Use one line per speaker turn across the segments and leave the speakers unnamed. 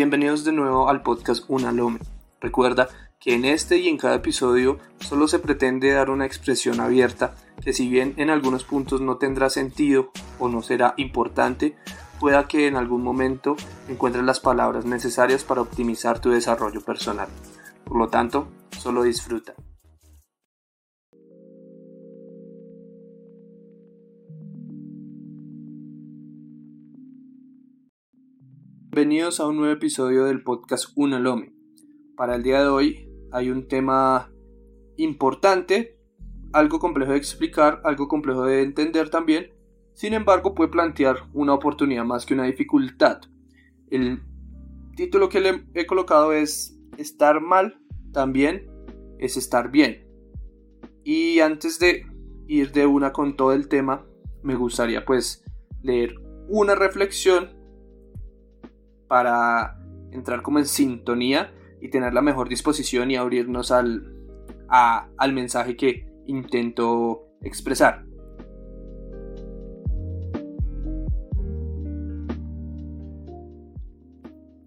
Bienvenidos de nuevo al podcast Unalome. Recuerda que en este y en cada episodio solo se pretende dar una expresión abierta que si bien en algunos puntos no tendrá sentido o no será importante, pueda que en algún momento encuentres las palabras necesarias para optimizar tu desarrollo personal. Por lo tanto, solo disfruta. Bienvenidos a un nuevo episodio del podcast Unalome. Para el día de hoy hay un tema importante, algo complejo de explicar, algo complejo de entender también. Sin embargo, puede plantear una oportunidad más que una dificultad. El título que le he colocado es Estar mal también es estar bien. Y antes de ir de una con todo el tema, me gustaría pues leer una reflexión para entrar como en sintonía y tener la mejor disposición y abrirnos al, al mensaje que intento expresar.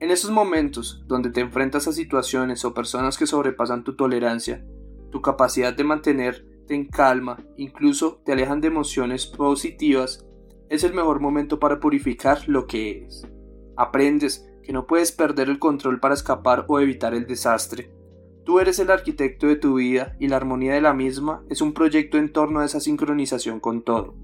En esos momentos donde te enfrentas a situaciones o personas que sobrepasan tu tolerancia, tu capacidad de mantenerte en calma, incluso te alejan de emociones positivas, es el mejor momento para purificar lo que eres. Aprendes que no puedes perder el control para escapar o evitar el desastre. Tú eres el arquitecto de tu vida y la armonía de la misma es un proyecto en torno a esa sincronización con todo,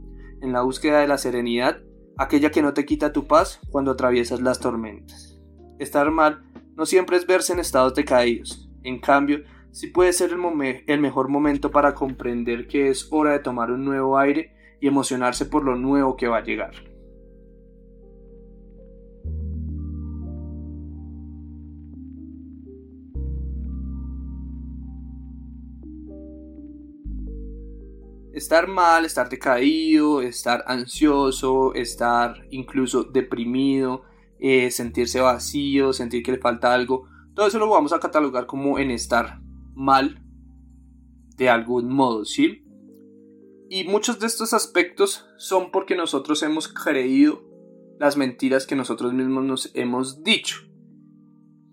en la búsqueda de la serenidad, aquella que no te quita tu paz cuando atraviesas las tormentas. Estar mal no siempre es verse en estados decaídos, en cambio, sí puede ser el, el mejor momento para comprender que es hora de tomar un nuevo aire y emocionarse por lo nuevo que va a llegar. Estar mal, estar decaído, estar ansioso, estar incluso deprimido, eh, sentirse vacío, sentir que le falta algo, todo eso lo vamos a catalogar como en estar mal de algún modo, ¿sí? Y muchos de estos aspectos son porque nosotros hemos creído las mentiras que nosotros mismos nos hemos dicho.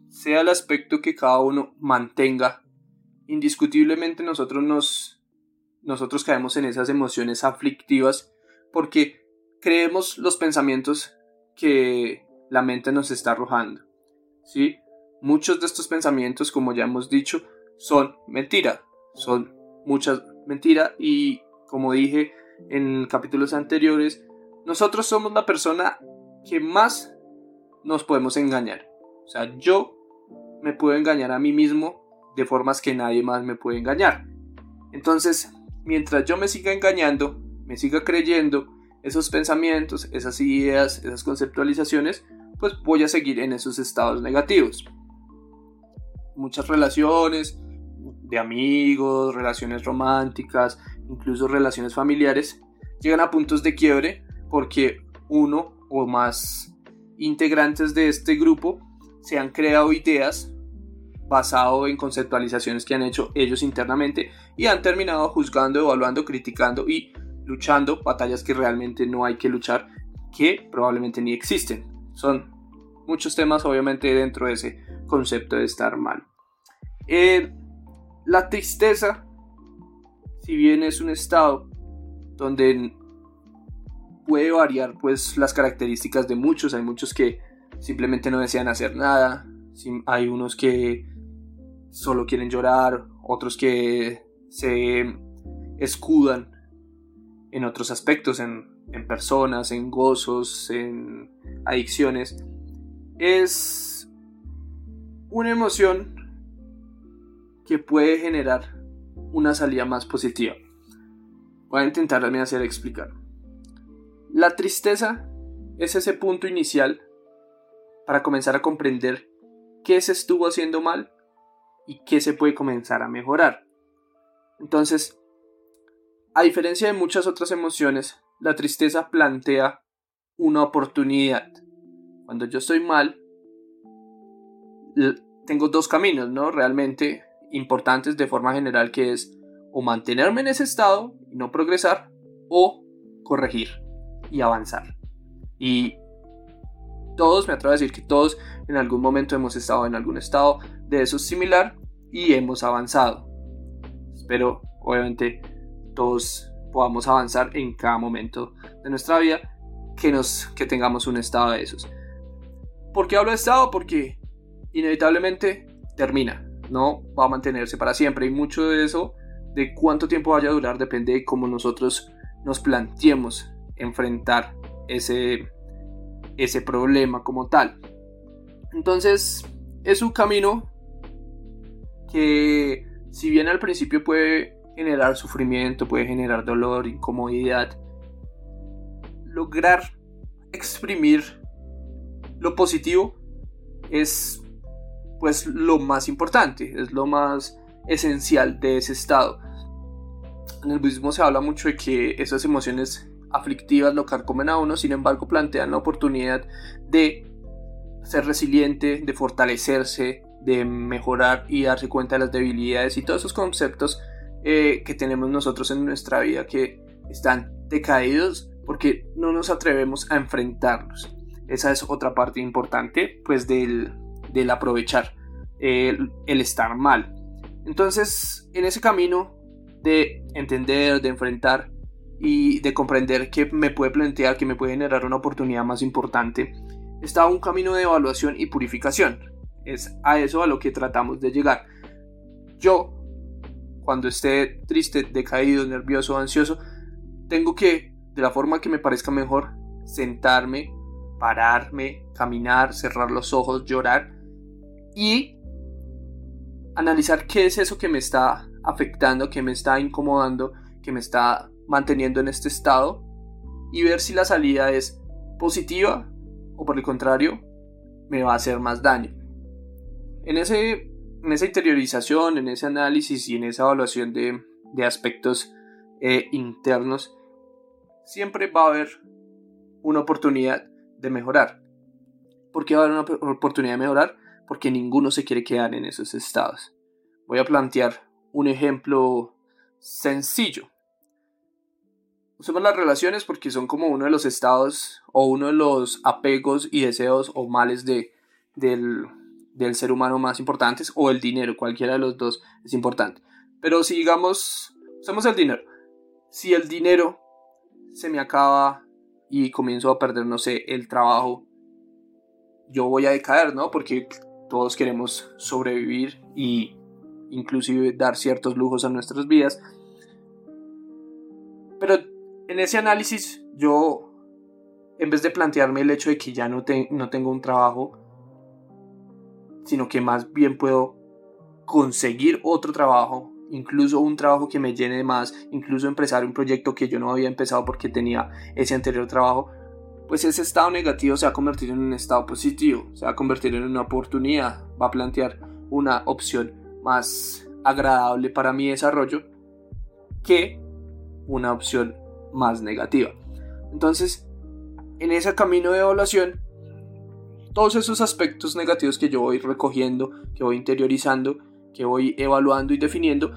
Sea el aspecto que cada uno mantenga, indiscutiblemente nosotros nos nosotros caemos en esas emociones aflictivas porque creemos los pensamientos que la mente nos está arrojando. ¿sí? Muchos de estos pensamientos, como ya hemos dicho, son mentira, son muchas mentiras y como dije en capítulos anteriores, nosotros somos la persona que más nos podemos engañar. O sea, yo me puedo engañar a mí mismo de formas que nadie más me puede engañar. Entonces, mientras yo me siga engañando, me siga creyendo esos pensamientos, esas ideas, esas conceptualizaciones, pues voy a seguir en esos estados negativos. Muchas relaciones de amigos, relaciones románticas, incluso relaciones familiares, llegan a puntos de quiebre porque uno o más integrantes de este grupo se han creado ideas basado en conceptualizaciones que han hecho ellos internamente y han terminado juzgando, evaluando, criticando y luchando batallas que realmente no hay que luchar, que probablemente ni existen. Son muchos temas obviamente dentro de ese concepto de estar mal. Eh, la tristeza, si bien es un estado donde puede variar pues las características de muchos, hay muchos que simplemente no desean hacer nada, hay unos que solo quieren llorar, otros que se escudan en otros aspectos, en, personas, en gozos, en adicciones. Es una emoción que puede generar una salida más positiva. Voy a intentar también hacer explicar. La tristeza es ese punto inicial para comenzar a comprender qué se estuvo haciendo mal y qué se puede comenzar a mejorar. Entonces, a diferencia de muchas otras emociones, la tristeza plantea una oportunidad. Cuando yo estoy mal, tengo dos caminos, ¿no? Realmente importantes de forma general, que es o mantenerme en ese estado y no progresar, o corregir y avanzar. Y todos, me atrevo a decir que todos en algún momento hemos estado en algún estado de eso similar y hemos avanzado. Espero, obviamente, todos podamos avanzar en cada momento de nuestra vida que, nos, que tengamos un estado de esos. ¿Por qué hablo de estado? Porque inevitablemente termina, no va a mantenerse para siempre y mucho de eso, de cuánto tiempo vaya a durar, depende de cómo nosotros nos planteemos enfrentar ese, ese problema como tal. Entonces, es un camino que si bien al principio puede generar sufrimiento, puede generar dolor, incomodidad, lograr exprimir lo positivo es pues lo más importante, es lo más esencial de ese estado. En el budismo se habla mucho de que esas emociones aflictivas lo carcomen a uno, sin embargo plantean la oportunidad de ser resiliente, de fortalecerse, de mejorar y darse cuenta de las debilidades y todos esos conceptos eh, que tenemos nosotros en nuestra vida que están decaídos porque no nos atrevemos a enfrentarlos. Esa es otra parte importante pues del, del aprovechar el, el estar mal. Entonces en ese camino de entender, de enfrentar y de comprender que me puede plantear, que me puede generar una oportunidad más importante, está un camino de evaluación y purificación. Es a eso a lo que tratamos de llegar. Yo, cuando esté triste, decaído, nervioso, ansioso, tengo que, de la forma que me parezca mejor, sentarme, pararme, caminar, cerrar los ojos, llorar y analizar qué es eso que me está afectando, que me está incomodando, que me está manteniendo en este estado y ver si la salida es positiva o por el contrario me va a hacer más daño. En, ese, en esa interiorización, en ese análisis y en esa evaluación de, aspectos eh, internos, siempre va a haber una oportunidad de mejorar. ¿Por qué va a haber una oportunidad de mejorar? Porque ninguno se quiere quedar en esos estados. Voy a plantear un ejemplo sencillo. Usemos las relaciones porque son como uno de los estados o uno de los apegos y deseos o males de, del, del ser humano más importantes o el dinero, cualquiera de los dos es importante. Pero si digamos, usemos el dinero. Si el dinero se me acaba y comienzo a perder, no sé, el trabajo, yo voy a decaer, ¿no? Porque todos queremos sobrevivir y inclusive dar ciertos lujos a nuestras vidas. Pero en ese análisis yo, en vez de plantearme el hecho de que ya no, no tengo un trabajo, sino que más bien puedo conseguir otro trabajo, incluso un trabajo que me llene más, incluso empezar un proyecto que yo no había empezado porque tenía ese anterior trabajo, pues ese estado negativo se va a convertir en un estado positivo, se va a convertir en una oportunidad, va a plantear una opción más agradable para mi desarrollo que una opción más negativa. Entonces, en ese camino de evaluación, todos esos aspectos negativos que yo voy recogiendo, que voy interiorizando, que voy evaluando y definiendo,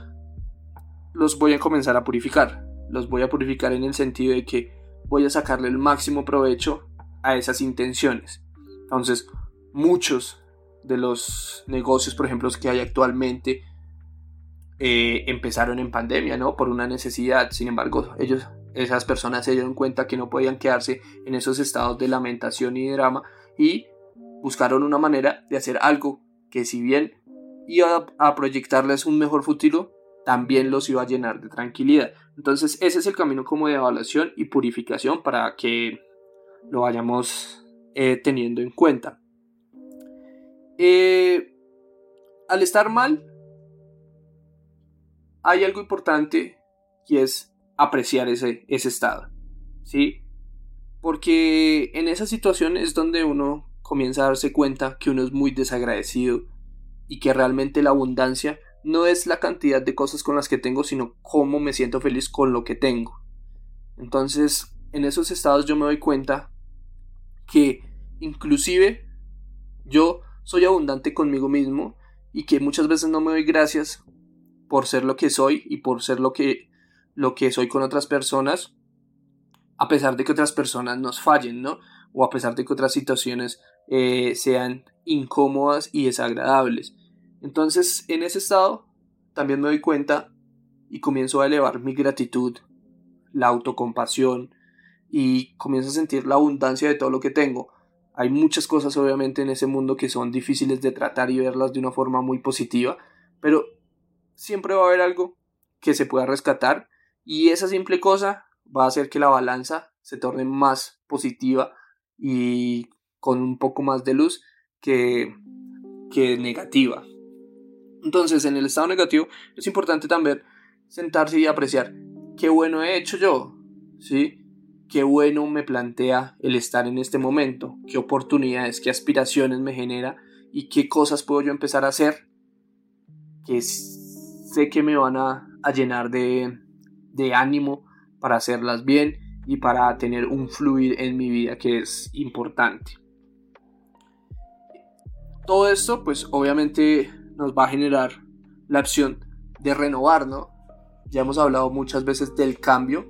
los voy a comenzar a purificar. Los voy a purificar en el sentido de que voy a sacarle el máximo provecho a esas intenciones. Entonces, muchos de los negocios, por ejemplo, que hay actualmente, eh, empezaron en pandemia, ¿no? Por una necesidad. Sin embargo, ellos, esas personas se dieron cuenta que no podían quedarse en esos estados de lamentación y drama y buscaron una manera de hacer algo que si bien iba a proyectarles un mejor futuro, también los iba a llenar de tranquilidad. Entonces ese es el camino como de evaluación y purificación para que lo vayamos eh, teniendo en cuenta. Eh, al estar mal, hay algo importante y es apreciar ese, ese estado. ¿Sí? Porque en esa situación es donde uno comienza a darse cuenta que uno es muy desagradecido y que realmente la abundancia no es la cantidad de cosas con las que tengo, sino cómo me siento feliz con lo que tengo. Entonces, en esos estados yo me doy cuenta que inclusive yo soy abundante conmigo mismo y que muchas veces no me doy gracias por ser lo que soy y por ser lo que, lo que soy con otras personas, a pesar de que otras personas nos fallen, ¿no? o a pesar de que otras situaciones eh, sean incómodas y desagradables. Entonces, en ese estado, también me doy cuenta y comienzo a elevar mi gratitud, la autocompasión y comienzo a sentir la abundancia de todo lo que tengo. Hay muchas cosas obviamente en ese mundo que son difíciles de tratar y verlas de una forma muy positiva, pero siempre va a haber algo que se pueda rescatar y esa simple cosa va a hacer que la balanza se torne más positiva y con un poco más de luz que, que negativa. Entonces, en el estado negativo es importante también sentarse y apreciar qué bueno he hecho yo, ¿sí? Qué bueno me plantea el estar en este momento, qué oportunidades, qué aspiraciones me genera y qué cosas puedo yo empezar a hacer que sé que me van a, llenar de, de ánimo para hacerlas bien y para tener un fluir en mi vida que es importante. Todo esto pues obviamente nos va a generar la opción de renovar, ¿no? Ya hemos hablado muchas veces del cambio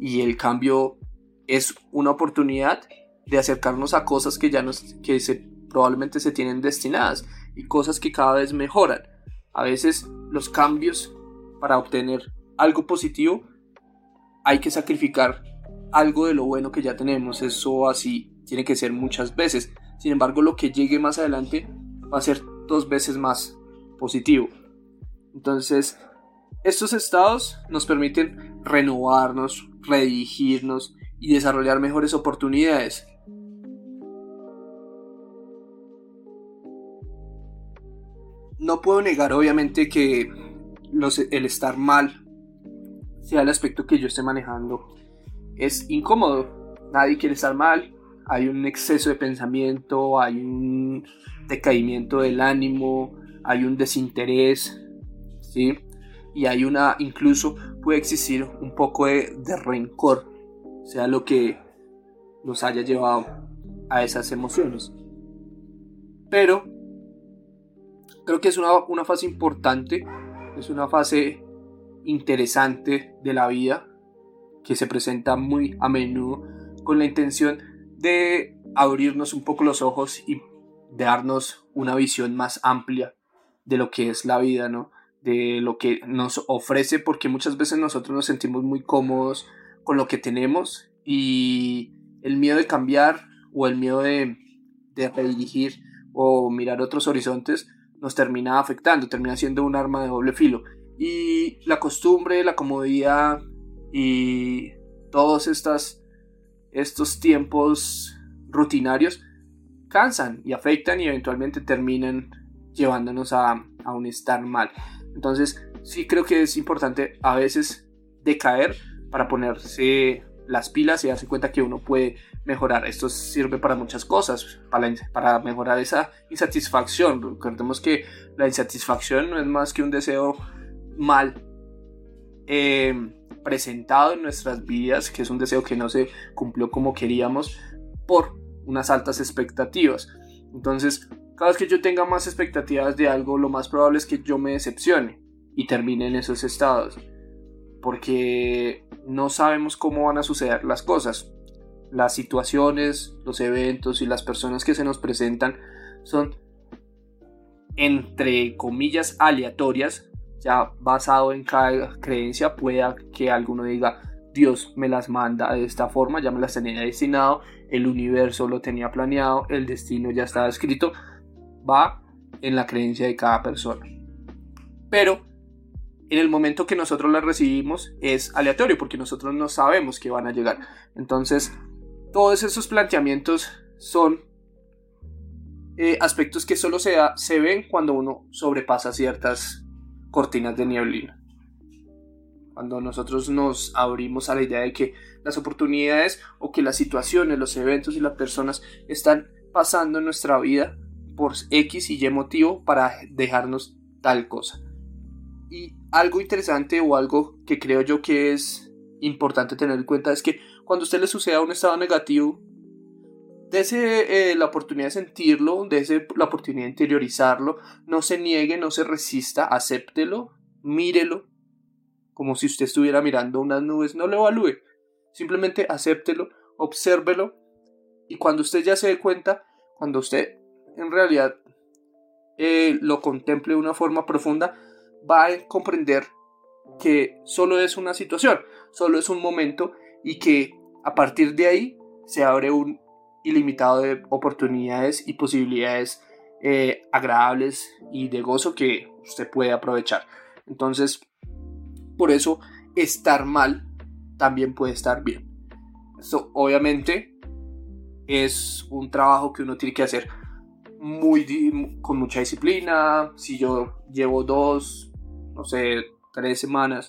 y el cambio es una oportunidad de acercarnos a cosas que ya nos que se, probablemente se tienen destinadas y cosas que cada vez mejoran. A veces los cambios para obtener algo positivo hay que sacrificar algo de lo bueno que ya tenemos. Eso así tiene que ser muchas veces. Sin embargo, lo que llegue más adelante va a ser dos veces más positivo. Entonces, estos estados nos permiten renovarnos, redirigirnos y desarrollar mejores oportunidades. No puedo negar obviamente que el estar mal sea el aspecto que yo esté manejando. Es incómodo. Nadie quiere estar mal. Hay un exceso de pensamiento, hay un decaimiento del ánimo, hay un desinterés, ¿sí? Y hay una, incluso puede existir un poco de, rencor, sea lo que nos haya llevado a esas emociones. Pero creo que es una, una fase importante, es una fase interesante de la vida que se presenta muy a menudo con la intención de abrirnos un poco los ojos y darnos una visión más amplia de lo que es la vida, ¿no? De lo que nos ofrece, porque muchas veces nosotros nos sentimos muy cómodos con lo que tenemos y el miedo de cambiar o el miedo de, de o mirar otros horizontes nos termina afectando, termina siendo un arma de doble filo. Y la costumbre, la comodidad y todos estas, estos tiempos rutinarios cansan y afectan y eventualmente terminan llevándonos a, un estar mal. Entonces, sí creo que es importante a veces decaer para ponerse las pilas y darse cuenta que uno puede mejorar. Esto sirve para muchas cosas, para, para mejorar esa insatisfacción. Recordemos que la insatisfacción no es más que un deseo mal eh, presentado en nuestras vidas, que es un deseo que no se cumplió como queríamos por unas altas expectativas. Entonces, cada vez que yo tenga más expectativas de algo, lo más probable es que yo me decepcione y termine en esos estados. Porque no sabemos cómo van a suceder las cosas. Las situaciones, los eventos y las personas que se nos presentan son entre comillas aleatorias, ya basado en cada creencia, pueda que alguno diga, Dios me las manda de esta forma, ya me las tenía destinado, el universo lo tenía planeado, el destino ya estaba escrito, va en la creencia de cada persona. Pero en el momento que nosotros las recibimos es aleatorio porque nosotros no sabemos que van a llegar. Entonces, todos esos planteamientos son eh, aspectos que solo se, se ven cuando uno sobrepasa ciertas cortinas de nieblina. Cuando nosotros nos abrimos a la idea de que las oportunidades o que las situaciones, los eventos y las personas están pasando en nuestra vida por X y Y motivo para dejarnos tal cosa. Y algo interesante o algo que creo yo que es importante tener en cuenta es que cuando a usted le suceda un estado negativo, dese eh, la oportunidad de sentirlo, dese la oportunidad de interiorizarlo, no se niegue, no se resista, acéptelo, mírelo, como si usted estuviera mirando unas nubes, no lo evalúe, simplemente acéptelo, obsérvelo Y cuando usted ya se dé cuenta, cuando usted en realidad eh, lo contemple de una forma profunda, va a comprender que solo es una situación, solo es un momento y que a partir de ahí se abre un ilimitado de oportunidades y posibilidades eh, agradables y de gozo que usted puede aprovechar. Entonces, por eso estar mal también puede estar bien. Esto obviamente es un trabajo que uno tiene que hacer muy con mucha disciplina. Si yo llevo dos, no sé, tres semanas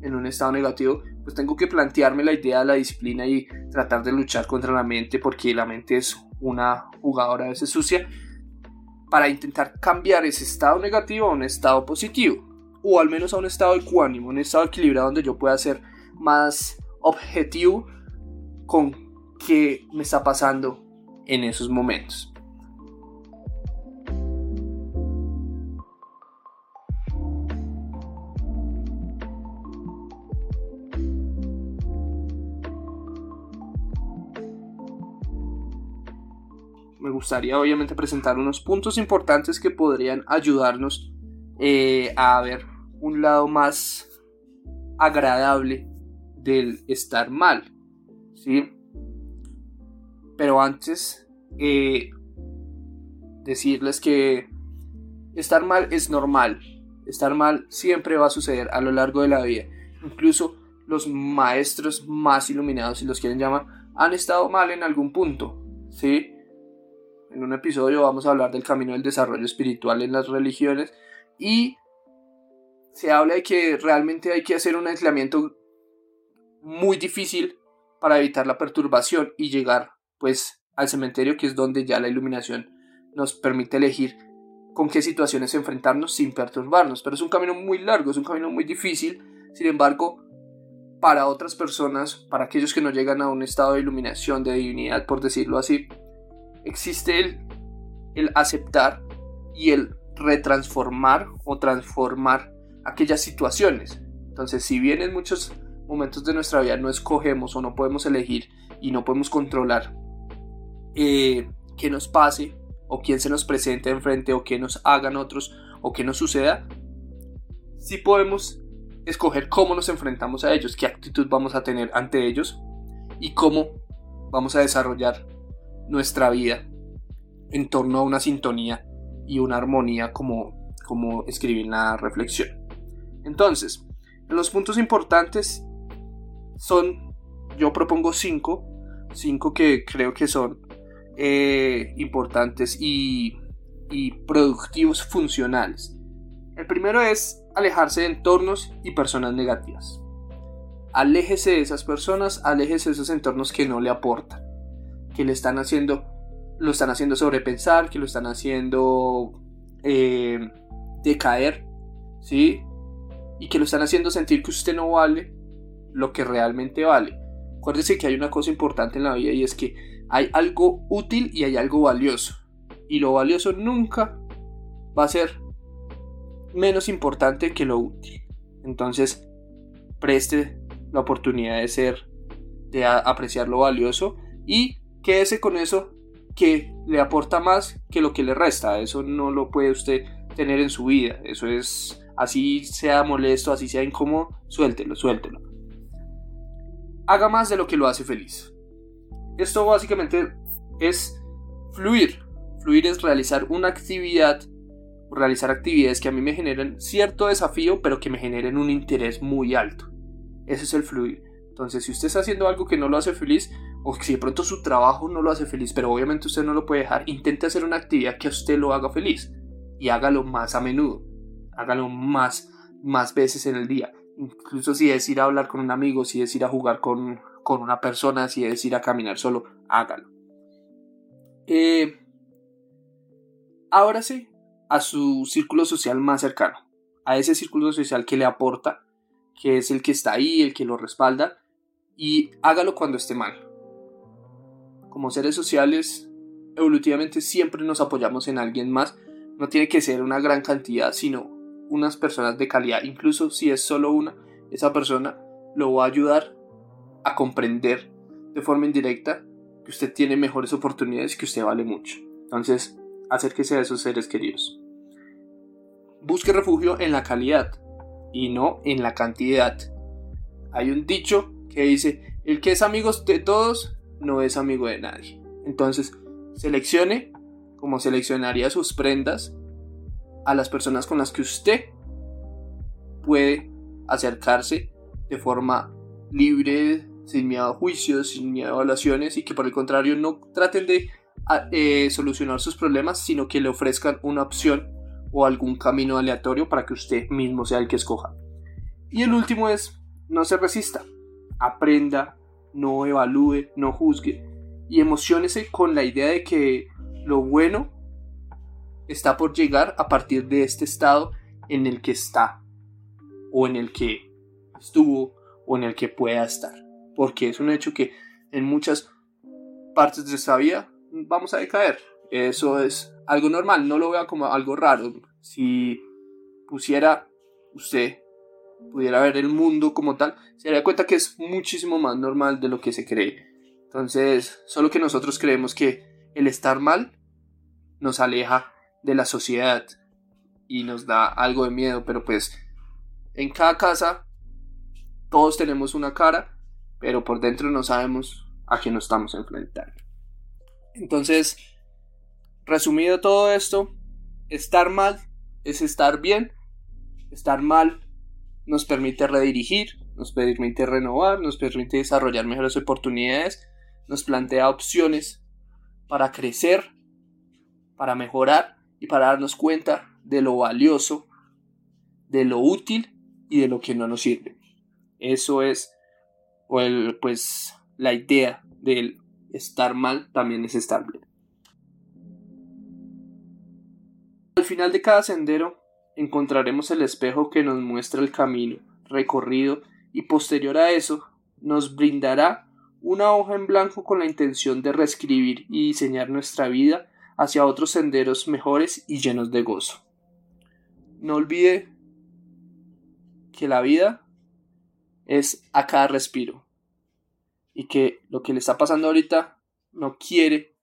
en un estado negativo, pues tengo que plantearme la idea de la disciplina y tratar de luchar contra la mente porque la mente es una jugadora a veces sucia para intentar cambiar ese estado negativo a un estado positivo o al menos a un estado ecuánimo, un estado equilibrado donde yo pueda ser más objetivo con qué me está pasando en esos momentos. Gustaría obviamente presentar unos puntos importantes que podrían ayudarnos eh, a ver un lado más agradable del estar mal. ¿sí? Pero antes, eh, decirles que estar mal es normal. Estar mal siempre va a suceder a lo largo de la vida. Incluso los maestros más iluminados, si los quieren llamar, han estado mal en algún punto. ¿sí? En un episodio vamos a hablar del camino del desarrollo espiritual en las religiones y se habla de que realmente hay que hacer un aislamiento muy difícil para evitar la perturbación y llegar pues al cementerio que es donde ya la iluminación nos permite elegir con qué situaciones enfrentarnos sin perturbarnos. Pero es un camino muy largo, es un camino muy difícil. Sin embargo, para otras personas, para aquellos que no llegan a un estado de iluminación, de divinidad, por decirlo así, existe el, el aceptar y el retransformar o transformar aquellas situaciones. Entonces, si bien en muchos momentos de nuestra vida no escogemos o no podemos elegir y no podemos controlar eh, qué nos pase o quién se nos presente enfrente o qué nos hagan otros o qué nos suceda, sí podemos escoger cómo nos enfrentamos a ellos, qué actitud vamos a tener ante ellos y cómo vamos a desarrollar nuestra vida en torno a una sintonía y una armonía como, como escribí en la reflexión. Entonces, los puntos importantes son, yo propongo cinco, cinco que creo que son eh, importantes y, y productivos funcionales. El primero es alejarse de entornos y personas negativas. Aléjese de esas personas, aléjese de esos entornos que no le aportan que le están haciendo, lo están haciendo sobrepensar, que lo están haciendo eh, decaer, ¿sí? Y que lo están haciendo sentir que usted no vale lo que realmente vale. Acuérdese que hay una cosa importante en la vida y es que hay algo útil y hay algo valioso. Y lo valioso nunca va a ser menos importante que lo útil. Entonces, preste la oportunidad de ser, de apreciar lo valioso y quédese con eso que le aporta más que lo que le resta. Eso no lo puede usted tener en su vida. Eso es así sea molesto, así sea incómodo, suéltelo, suéltelo. Haga más de lo que lo hace feliz. Esto básicamente es fluir. Fluir es realizar una actividad, realizar actividades que a mí me generen cierto desafío, pero que me generen un interés muy alto. Ese es el fluir. Entonces, si usted está haciendo algo que no lo hace feliz, o si de pronto su trabajo no lo hace feliz, pero obviamente usted no lo puede dejar, intente hacer una actividad que a usted lo haga feliz y hágalo más a menudo, hágalo más, más veces en el día. Incluso si es ir a hablar con un amigo, si es ir a jugar con, con una persona, si es ir a caminar solo, hágalo. Eh, ahora sí, a su círculo social más cercano, a ese círculo social que le aporta, que es el que está ahí, el que lo respalda, y hágalo cuando esté mal como seres sociales, evolutivamente siempre nos apoyamos en alguien más. No tiene que ser una gran cantidad, sino unas personas de calidad. Incluso si es solo una, esa persona lo va a ayudar a comprender de forma indirecta que usted tiene mejores oportunidades que usted vale mucho. Entonces, acérquese a esos seres queridos. Busque refugio en la calidad y no en la cantidad. Hay un dicho que dice, el que es amigo de todos no es amigo de nadie. Entonces, seleccione como seleccionaría sus prendas a las personas con las que usted puede acercarse de forma libre, sin miedo a juicios, sin miedo a evaluaciones y que por el contrario no traten de eh, solucionar sus problemas, sino que le ofrezcan una opción o algún camino aleatorio para que usted mismo sea el que escoja. Y el último es, no se resista, aprenda, no evalúe, no juzgue y emocionese con la idea de que lo bueno está por llegar a partir de este estado en el que está o en el que estuvo o en el que pueda estar. Porque es un hecho que en muchas partes de esta vida vamos a decaer. Eso es algo normal, no lo vea como algo raro. Si pusiera usted, pudiera ver el mundo como tal, se daría cuenta que es muchísimo más normal de lo que se cree. Entonces, solo que nosotros creemos que el estar mal nos aleja de la sociedad y nos da algo de miedo, pero pues en cada casa todos tenemos una cara, pero por dentro no sabemos a quién nos estamos enfrentando. Entonces, resumido todo esto, estar mal es estar bien, estar mal nos permite redirigir, nos permite renovar, nos permite desarrollar mejores oportunidades, nos plantea opciones para crecer, para mejorar y para darnos cuenta de lo valioso, de lo útil y de lo que no nos sirve. Eso es pues la idea del estar mal también es estar bien. Al final de cada sendero encontraremos el espejo que nos muestra el camino recorrido y posterior a eso nos brindará una hoja en blanco con la intención de reescribir y diseñar nuestra vida hacia otros senderos mejores y llenos de gozo. No olvide que la vida es a cada respiro y que lo que le está pasando ahorita no quiere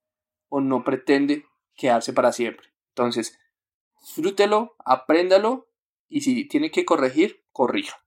o no pretende quedarse para siempre. Entonces, disfrútelo, apréndalo y si tiene que corregir, corrija.